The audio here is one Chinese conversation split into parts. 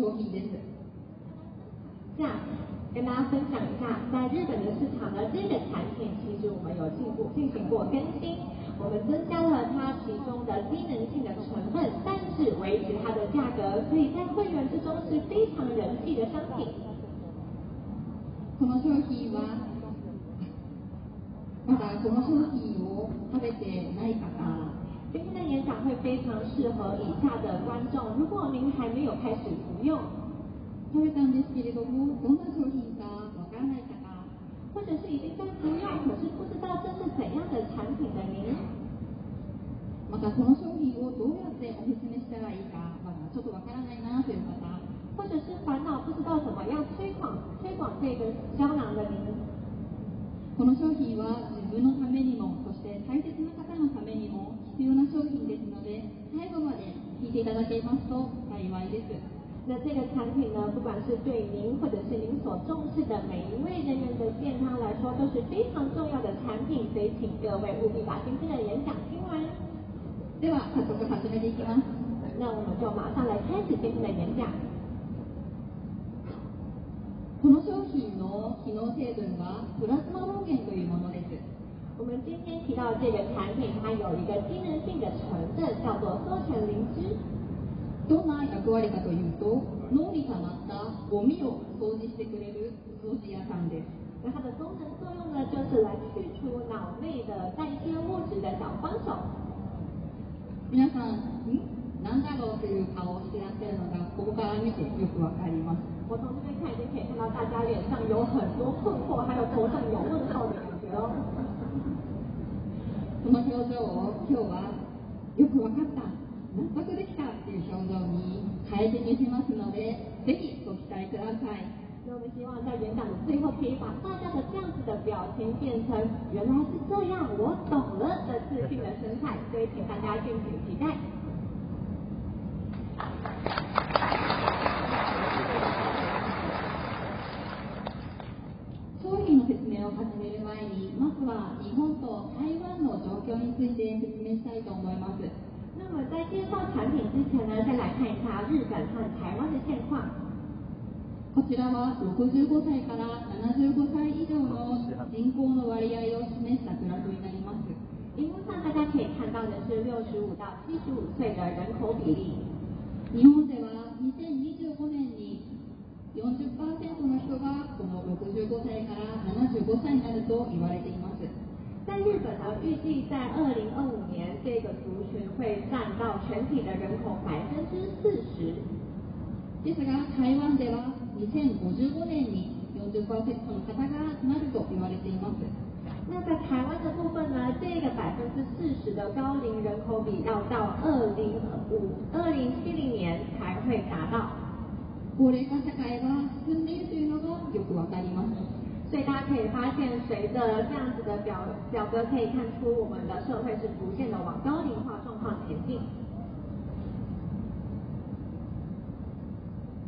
脱品就是这样，跟大家分享一下，在日本的市场呢，这本产品其实我们有进过进行过更新，我们增加了它其中的机能性的成分，但是维持它的价格，所以在会员之中是非常人气的商品。この商品は、ま可この商品を食べてないから。会非常适合以下的观众。如果您还没有开始服用，食べたんですけれども、どんな商品かわからない或者是已经在服用，可是不知道这是怎样的产品的您，またこの商品をどうやっておめしたらいいか、まだちょっとわからないなという方、或者是烦恼不知道怎么样推广推广这个胶囊的您。この商品は自分のためにも、そして大切な方のためにも、要な商品ですので最後まで聞いていただけますと幸いです。那这个产品呢，不管是对您或者是您所重视的每一位人员的健康来说，都是非常重要的产品，所以请各位务必把今天的演讲听完。速那我们就马上来开始今天的演讲。この商品の機能成分はプラズマゲンというものです。我们今天提到这个产品，它有一个性的成分，叫做灵芝。どんな役割かというと、脳にたまったゴミを掃除してくれる掃除屋さんです。那它的功能作用呢，就是来去除脑内的代谢物质的小帮手。皆さん、んだろうという顔をしてらっしゃるのが、ここから見てよくわかります。我从这边看已经可以看到大家脸上有很多困惑，还有头上有问号的感觉哦。その表情を今日はよく分かった納得できたっていう表情に変えてみせますのでぜひご期待ください那我们希望在演讲的最后，可以把大家的这样子的表情变成“原来是这样，我懂了”的自信的态，所以请大家敬请期待。日本と台湾の状況について説明したいと思います。那么在介绍产品之前呢，先来看一下日本和台湾的现况。こちらは65歳から75歳以上の人口の割合を示したグラフになります。屏幕上大家可以看到的是65到75岁的人口比例。日本では2025年に40%の人がこの65歳から75歳になると言われています。在日本呢，预计在二零二五年，这个族群会占到全体的人口百分之四十。実際は台湾では二千五十五年に四十パーセントの方がなると言われています。那在台湾部分呢，这个百分之四十的高龄人口比要到二零五二零七零年才会达到。五零歳ぐらは住んでいるというのがよくわかります。所以大家可以发现，随着这样子的表表格可以看出，我们的社会是逐渐的往高龄化状况前进。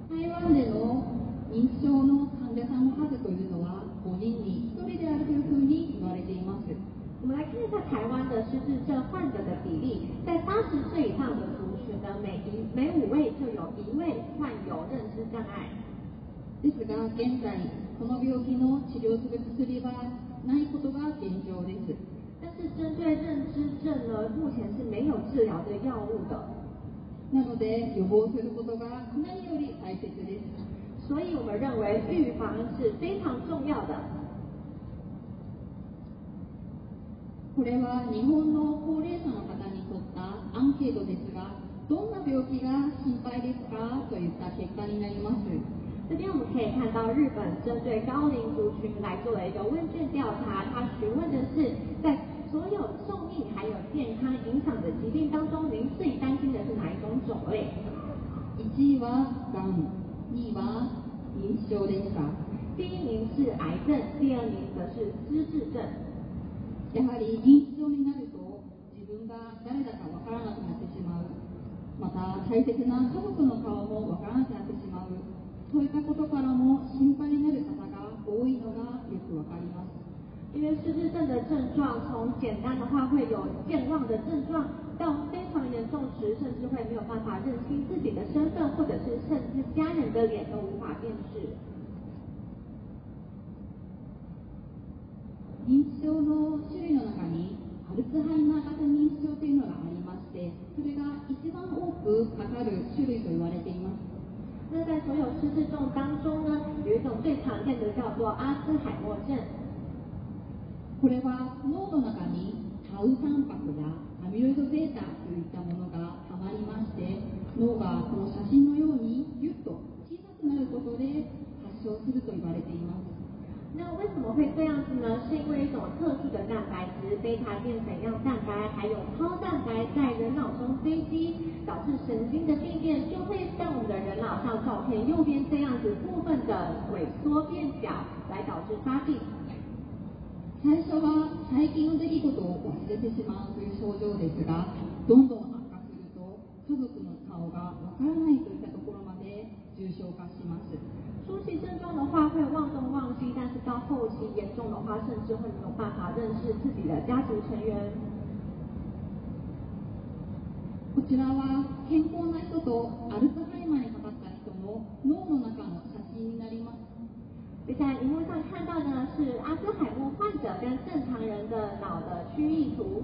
台湾の認知症の患者さん数というのは5人に1人であるというにます。我们来看一下台湾的失智症患者的比例，在80岁以上的族群的每一每五位就有一位患有认知障碍。ですが現在この病気の治療する薬はないことが現状です。但是针对认知症呢，目前是没有治疗的药物的。なので予防することが何より大切です。所以我们认为预防是非常重要的。これは日本の高齢者の方にとったアンケートですが、どんな病気が心配ですかといった結果になります。这边我们可以看到日本针对高龄族群来做的一个问卷调查，他询问的是在所有寿命还有健康影响的疾病当中，您最担心的是哪一种种类？一，是癌症，二，是银屑病。第一名是癌症，第二名则是失智症。そういったことからも心配になる方が多いのがよくわかります。因为失智症的症状，从简单的话会有健忘的症状，到非常严重时，甚至会没有办法认清自己的身份，或者是甚至家人的脸都无法辨识。認知症の種類の中にアルツハイマー型認知症というのがありましてそれが一番多くかかる種類と言われています那在所有失智症当中呢，有一种最常见的叫做阿兹海默症。これは脳の中にタウタンパクやアミロイド β といったものがたまりまして脳が会这样子呢，是因为一种特殊的蛋白质——贝塔淀粉样蛋白还有超蛋白在人脑中堆积，导致神经的病变，就会像我们的人脑上照片右边这样子部分的萎缩变小，来导致发病。最初は最近の出来事を忘れてしまうという症状ですが、どんどん悪化すると家族の顔がわからないといったところまで重症化。的话会忘东忘西，但是到后期严重的话，甚至会没有办法认识自己的家族成员。こちらは健康な人とアルツハイマーにかかった人の脳の中の写真になります。で、在屏幕上看到呢是阿尔海默患者跟正常人的脑的区域图。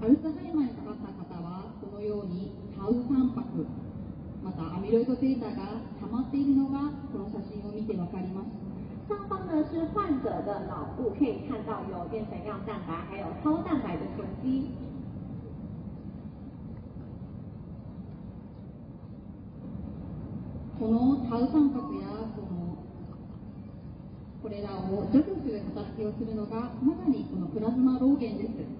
アルツハイマーの写真はこのようにタウタンパク。またアミロイドタが溜まっているのがこの写真を見てわかります上方呢是患者的脑部可以看到有样蛋白还有超蛋白的积このタウ三角やこのこれらを除去する働きをするのがまさにこのプラズマ老ンです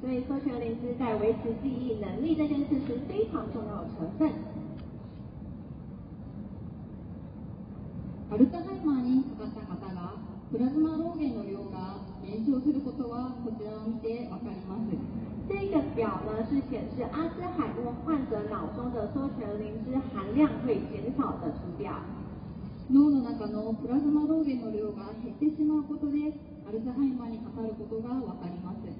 所以，在维持记忆能力这件事是非常重要的成分。アルツハイマーにかかった方がプラズマ老源の量が減少することはこちらを見てわかります。这个表呢是显示阿兹海默患者脑中的醛磷脂含量会减少的图表。脳の中のプラズマ源の量が減ってしまうことでアルツハイマーにかかることがわかります。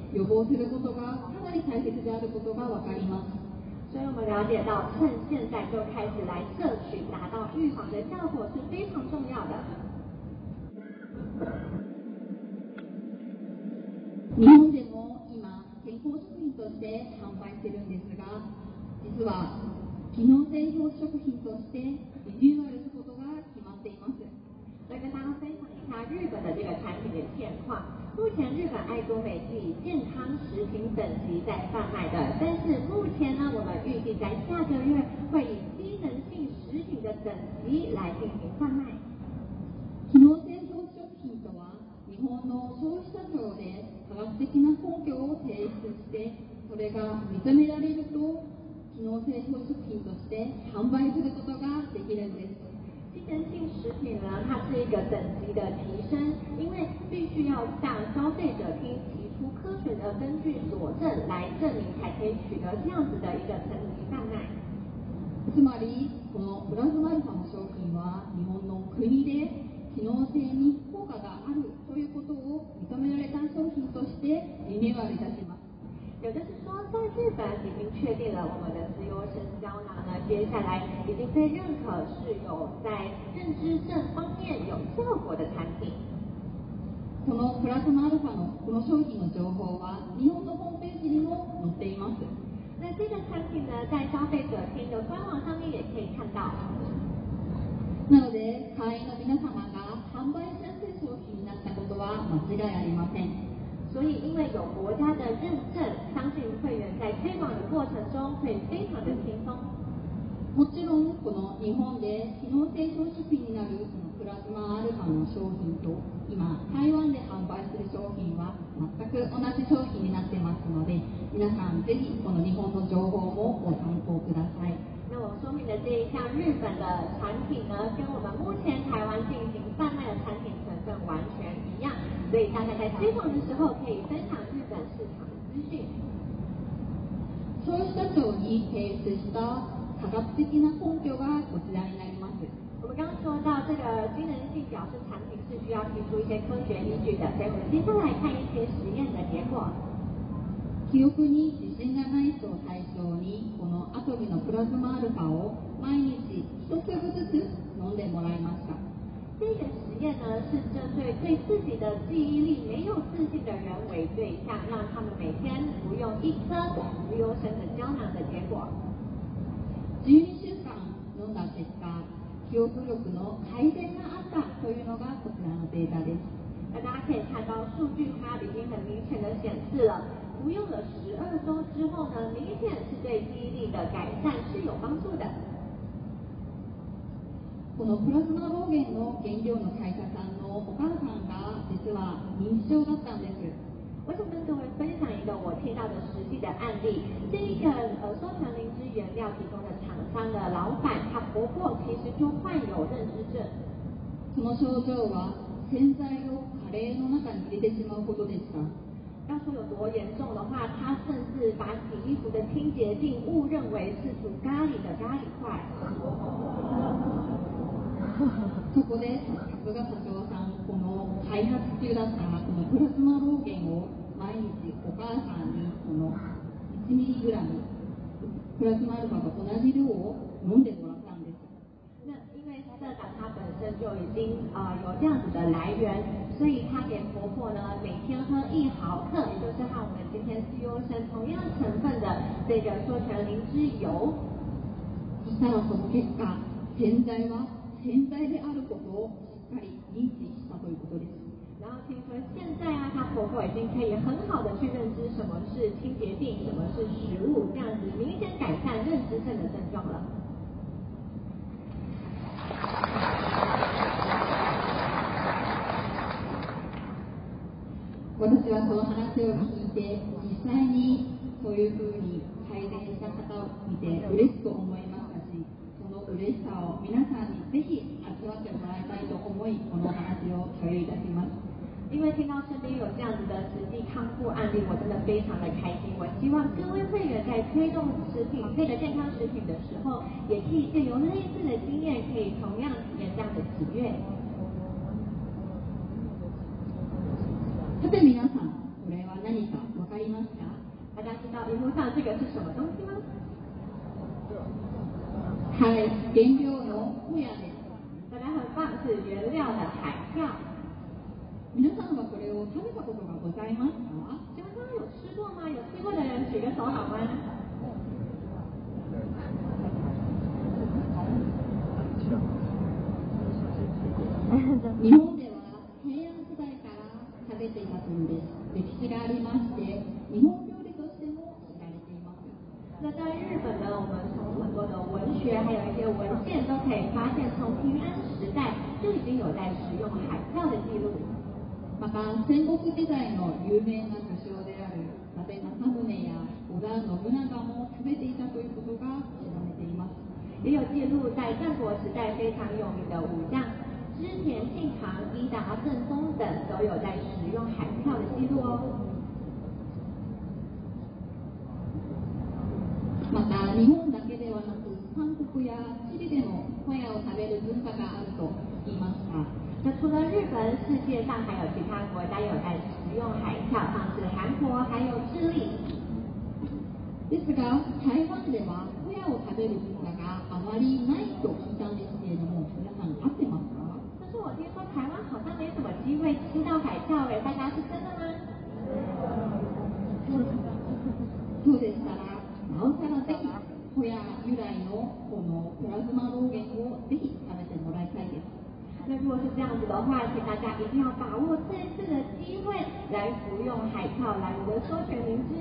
予防することがかなり大切であることが分かります。所以我们了解到，趁现在就开始来摄取，达到预防的效果是非常重要的。日本でも今、健康食品として販売してるんですが、実は機能性表示食品としてリニューアルすることが決まっています。它日本的这个产品的现况。目前日本爱多美是以健康食品等级在贩卖的，但是目前呢，我们预计在下个月会以功能性食品的等级来进行贩卖。機能性食品とは、日本の消費者庁で科学的な根拠を提出して、それが認められると、機能性食品として販売することができるんです。精能性食品呢，它是一个等级的提升，因为必须要向消费者提提出科学的根据佐证来证明，才可以取得这样子的一个贩卖。つまり、このプラズマルファの商品は日本の国で機能性に効果があるということを認められた商品としてリニューアルいたします。也就是说，在日本已经确定了我们的自由生胶囊呢，接下来已经被认可是有在认知症方面有效果的产品。このプラスアルファのこの商品の情報は日本のホームページにも載っています。那这个产品呢，在消费者朋的官网上面也可以看到。なので、会員の皆様が販売されてい商品になったことは間違いありません。所以因为有国家的认证，相信会员在推广的过程中会非常的轻松。もちろんこの日本で機能性消費品になるのプラズマアルファの商品と今台湾で販売する商品は全く同じ商品になってますので皆さんぜひこの日本の情報もご参考ください。那我说明的这一项日本的产品呢，跟我们目前台湾以他大概推广的时候可以分享日本市场资讯。消費者庁に提出した科学的な根拠がこちらになります。我们刚说到这个能性表示产品是需要提出一些科学依据的，所以我们接下来看一些实验的结果。記憶に自信がない人を対象にこのアトムのプラズマアルファを毎日一粒ずつ飲んでもらいました。这个实验呢，是针对对自己的记忆力没有自信的人为对象，让他们每天服用一颗无忧生的胶囊的结果。十二週間飲んだ結果記憶力の改善があったというのがこちらのデータです。那大家可以看到，数据它已经很明显的显示了，服用了十二周之后呢，明显是对记忆力的改善是有帮助的。我们刚才看到的这个实际的案例，这个呃收藏灵芝原料提供的厂商的老板，他婆婆其实就患有认知症。その症状は洗剤をカレーの中にいれてしまうほどでした。要说有多严重的话，她甚至把洗衣服的清洁剂误认为是煮咖喱的咖喱块。そこで久我社長さんこの開発中だったこのプラズマゲンを毎日お母さんにこの 1mg プラズマアルファと同じ量を飲んでもらったんです。那因为社长他本身就已经啊、呃、有这样子的来源，所以他给婆婆呢每天喝一毫克，也就是和我们今天 C U 生同样成分的这个缩醛灵芝油。そしたらその結果、は现在她的婆婆可以自己稍微做点事，然后听说现在啊，她婆婆已经可以很好的去认知什么是清洁病，什么是食物，这样子明显改善认知症的症状了。我听了这个故事后，听実際にそういうふうに改善した方を見て、嬉しく思います。因为听到身边有这样子的食品康复案例，我真的非常的开心。我希望各位会员在推动食品，为了健康食品的时候，也可以借由类似的经验，可以同样体验这样的喜悦。大家知道屏幕上这个是什么东西吗？它的原料有哪些？大家棒，是原料的彩票。你们可能觉得我他们吃过吗？好，请问他们有吃过吗？有吃过的举个手好吗？学还有一些文献都可以发现，从平安时代就已经有在使用海票的记录。また、先公基での有名な仮証である渡辺のサや小沢の村もすべていたということが調べています。え、要挙出在战国时代非常有名的武将，之前信长、伊达政宗等都有在使用海票的记录哦。また、日本だけではなく。韓国やチリでもホヤを食べる文化があると言いました。那除了日本，世界上还有其他国家有在食用海像是韩国还有智利。ですが、台湾ではホヤを食べる文化があまりないと聞いたんです。果是这样子的话，请大家一定要把握这次的机会来服用海的灵芝。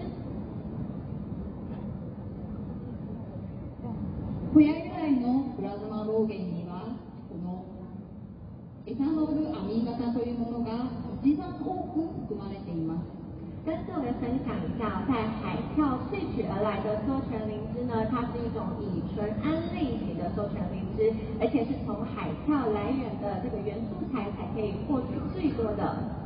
ホヤ由来のプラズマロ原にはこのエタノールアミ型というものが一番多く含まれています。跟各位分享一下，在海鞘萃取而来的多旋灵芝呢，它是一种乙醇胺类型的多旋灵芝，而且是从海鞘来源的这个原材才可以获取最多的。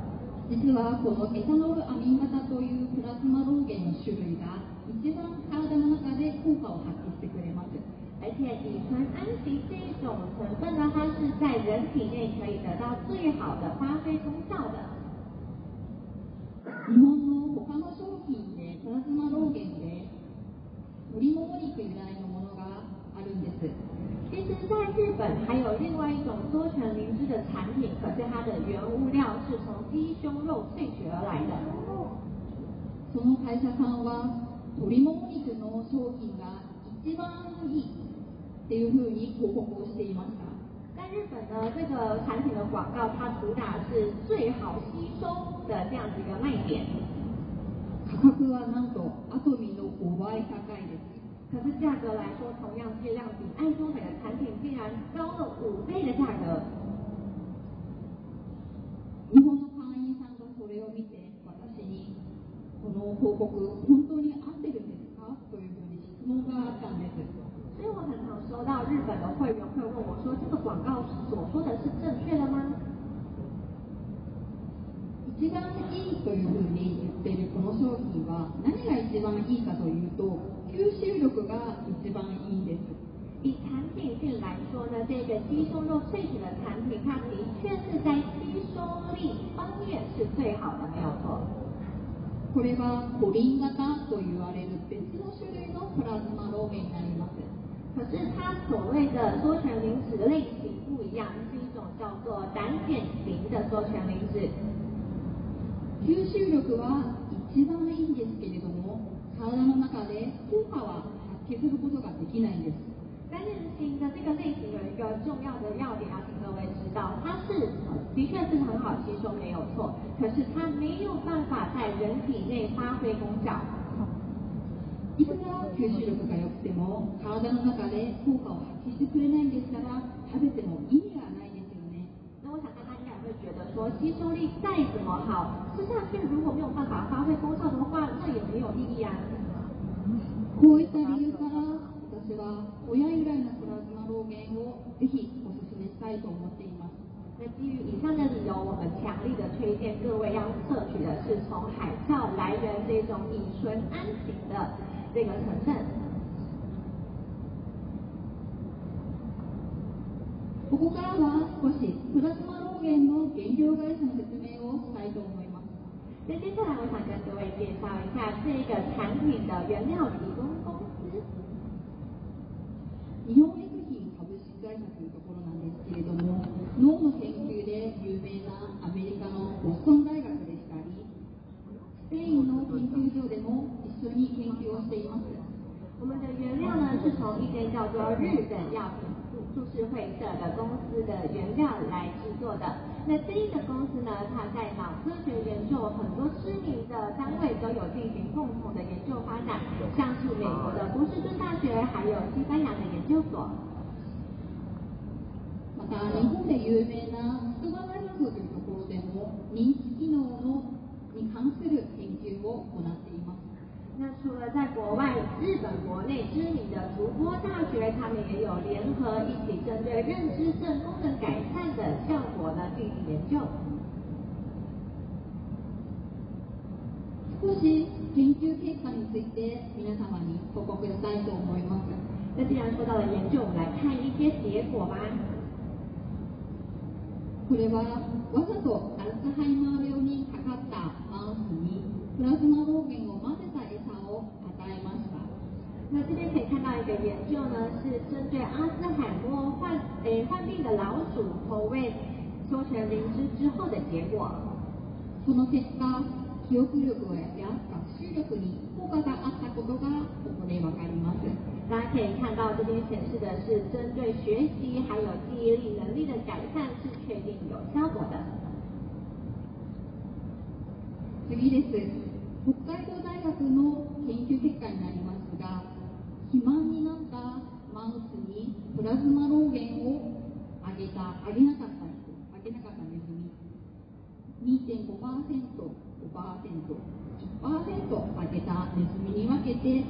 そして、この三種のアミノ酸多由プラセマロゲンの種類が一番体の中で効果を発揮してくれます。而且，乙醇胺这一种成分呢，它是在人体内可以得到最好的发挥功效的。日本の他の商品でプラズマローゲンで鶏もも肉由来のものがあるんです。其实，在日本还有另外一种多层灵芝的产品，可是它的原物料是从鸡胸肉萃取而来的。その会社さんは鶏もも肉の商品が一番いいっていうふうに広告をしていました。日本的这个产品的广告，它主打是最好吸收的这样子一个卖点。呵呵，那多阿杜米的我不爱相干一点。可是价格来说，同样剂量比爱多美的产品竟然高了五倍的价格。收到日本的会员会问我说：“这个广告所说的是正确的吗？”一番いいというふうに言っているこの商品は何が一番いいかというと吸収力が一番いいです。以产品性来说呢，这个吸收肉萃取的产品，它的确是在吸收力方面是最好的，没有错。これはコリン型と言われる別の種類のプラズマローメンになり可是它所谓的缩醛磷脂的类型不一样，是一种叫做胆碱型的缩醛磷脂。吸収力は一番いいんですけれども、体の中で効果は発揮することができないんです。胆碱型的这个类型有一个重要的要点要请各位知道，它是的确是很好吸收没有错，可是它没有办法在人体内发挥功效。いくら吸収力が良くても体の中で効果を発揮してくれないんでしたら食べても意味がないですよね。那我那こういった理由から私は親由来のプラズマゲンをぜひおすすめしたいと思っています。那基于以上的理由，我们强力的推荐各位要摄取的是从海藻来源这种乙醇氨型的。这个城镇。ここからは少しプラズマ農源の原料会社の説明をしたいと思います。那接下来我想跟各位介绍一下这个产品的原料提供公司。日本薬品株式会社というところなんですけれども、脳の研究で有名なアメリカのボストン大就一天就用一次。我们的原料呢，是从一间叫做日本药品株式会社的公司的原料来制作的。那这个公司呢，它在脑科学研究很多知名的单位都有进行共同的研究发展，像是美国的波士顿大学，还有西班牙的研究所。那除了在国外，日本国内知名的主播大学，他们也有联合一起针对认知症功能改善的效果呢进行研究。那既然说到了研究，我们来看一些结果吧。那这边可以看到一个研究呢，是针对阿兹海默患诶患病的老鼠投喂羧酸磷脂之后的结果。この結果、記憶力や学習力に効果があったことがここでも確認ます。大家可以看到，这边显示的是针对学习还有记忆力能力的改善是确定有效果的。次で次。北海道大学の研究結果になりますが肥満になったマウスにプラズマローゲンをあげたあげなかったあげなかったネズミ2.5%、5%、1%あげたネズミに分けて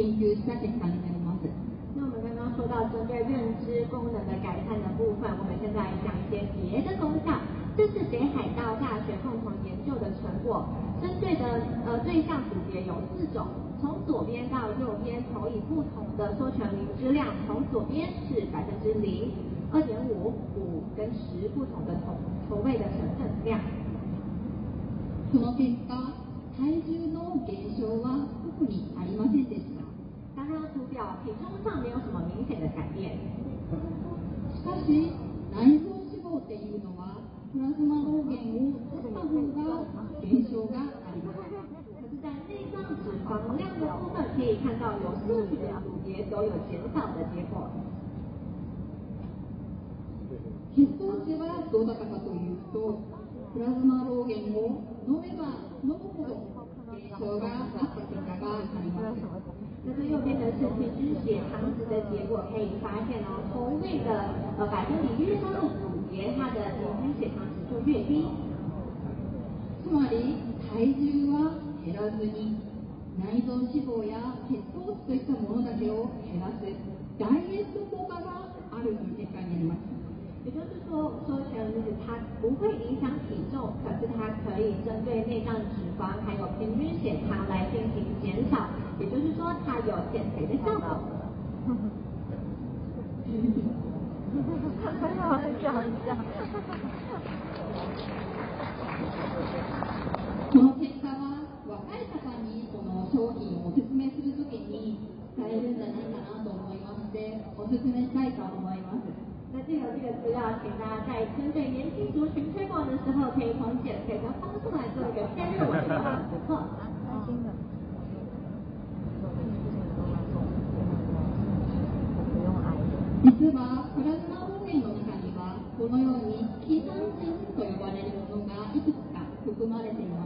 研究した結果になります。那我们刚刚说到针对认知功能的改善的部分，我们现在讲一些别的功效。这是北海道大学共同研究的成果，针对的呃对象组别有四种，从左边到右边投以不同的缩醛磷脂量，从左边是百分之零、二点五、五跟十不同的投投喂的成分量。その結果、体重の減少は特にありませんでした。から、とび体重上没有什么明显的改变。しかし、内臓脂肪っていうのは在内脏脂肪量的部分，可以看到有四组别都有减少的结果。接着又是做那个总胰岛素、血清素、甘油三酯、甘油三酯。那再要给大家展示一些糖脂的结果，可以发现哦，从那个呃百分比，因为那个。节它的平均血糖指数越低，つまり体重は減らずに内臓脂肪や脂肪質といったものだけを減らすダイエット効果があるという結果になります。也就是说，首先它是不会影响体重，可是它可以针对内脏脂肪还有平均血糖来进行减少，也就是说它有减肥的效果。この結果は若い方にこの商品をお勧めするときに使えるんじゃないかなと思いましてお勧めしたいと思います。那这个资料，请大家在针对年轻族群推广的时候，可以从减肥的方式来做一个入谢谢总。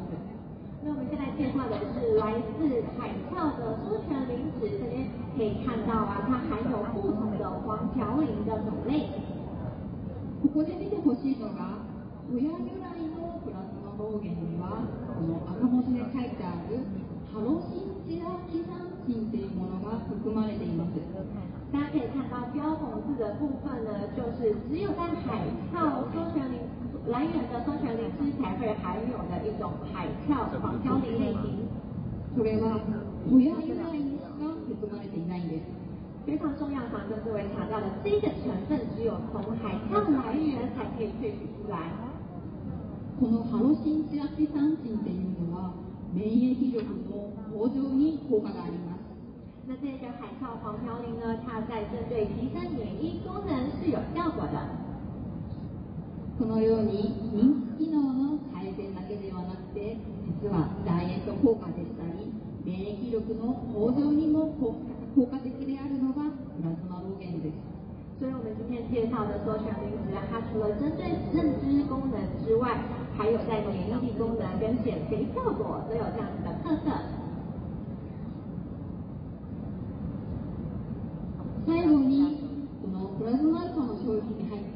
那我们现在介绍的是来自海跳的苏泉林子，这边可以看到啊，它含有不同的黄嘌呤的种类。ここで見てほしいのが、ウヤユライのプラスの方言には、この赤文字で書いてあるハロシンチラキサンチンというものが含まれています。大家可以看到标红字的部分呢，就是只有在海跳苏全林。来源的酸性磷脂才会含有的一种海鞘黄嘌呤类型。特别不要因为，这是什么简单一点，非常重要，想跟各位强调的，这个成分只有从海鞘来源才可以萃取出来。那这个海鞘黄嘌呤呢，它在针对提升免疫功能是有效果的。このように認知機能の改善だけではなくて実はダイエット効果でしたり免疫力の向上にも効果的であるのがプラズマロゲンです。所以我们今天介绍的多选磷脂，它除了针对认知功能之外，还有在免疫力功能跟减肥效果都有这样子的特色。最後にこのプラズマルの商品に入っ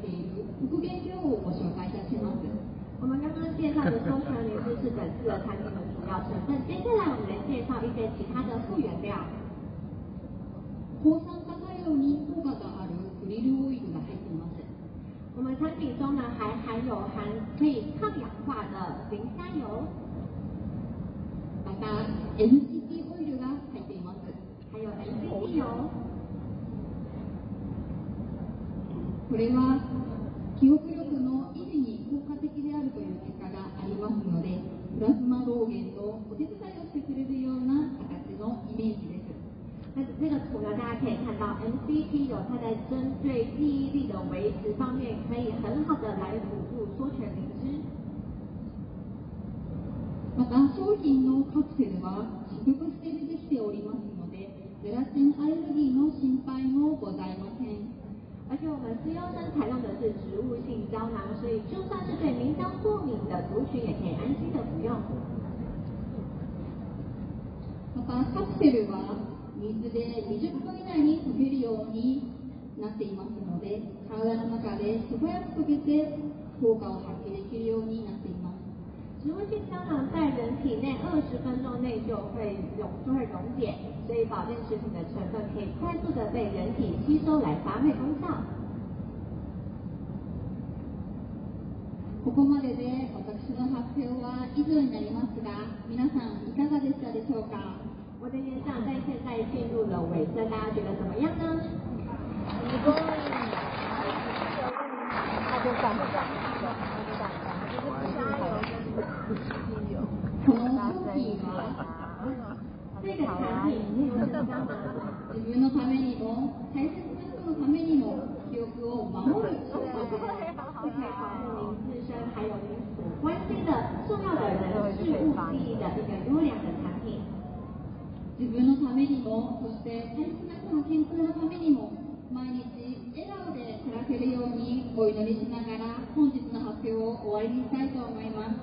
本次的产品的主要成分，接下来我们来介绍一些其他的复原料。我们产品中呢还含有含可以抗氧化的磷酸油，また N C T 油が入っています。还有 N C T 油。我们。然后大家可以看到，MCP 有它在针对记忆力的维持方面，可以很好的来辅助缩犬灵芝。また商品のカプセルは植物製でしておりますので、ゼラチンアレルギーの心配もございません。而且我们滋优生采用的是植物性胶囊，所以就算是对灵芝过敏的族群，也可以安心的服用。またカプセルは。水で20分以内に溶けるようになっていますので体の中で素早く溶けて効果を発揮できるようになっています植物性胶囊在人体内20分钟内就会溶就会溶解，所以保健食品的成分可以快速的被人体吸收来发挥功效。ここまでで私の発表は以上になりますが、皆さんいかがでしたでしょうか？我这些账在现在进入了尾声，大家觉得怎么样呢？一共，那就打个产品里面个什么？油！从心底出发，这个产品能够帮助，为了他们，为了他们，记忆。谢谢，谢谢。名字还有您所关心的、重要的人、事物对应的一个优良的。自分のためにもそして大切な人の健康のためにも毎日笑顔で暮らせるようにお祈りしながら本日の発表を終わりにしたいと思います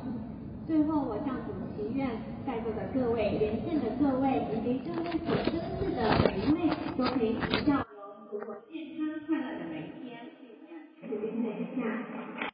最後我向主祈愿在座的各位连线的各位以及正在所珍视的每一位都可以笑容度过健康快乐的每一天谢谢大家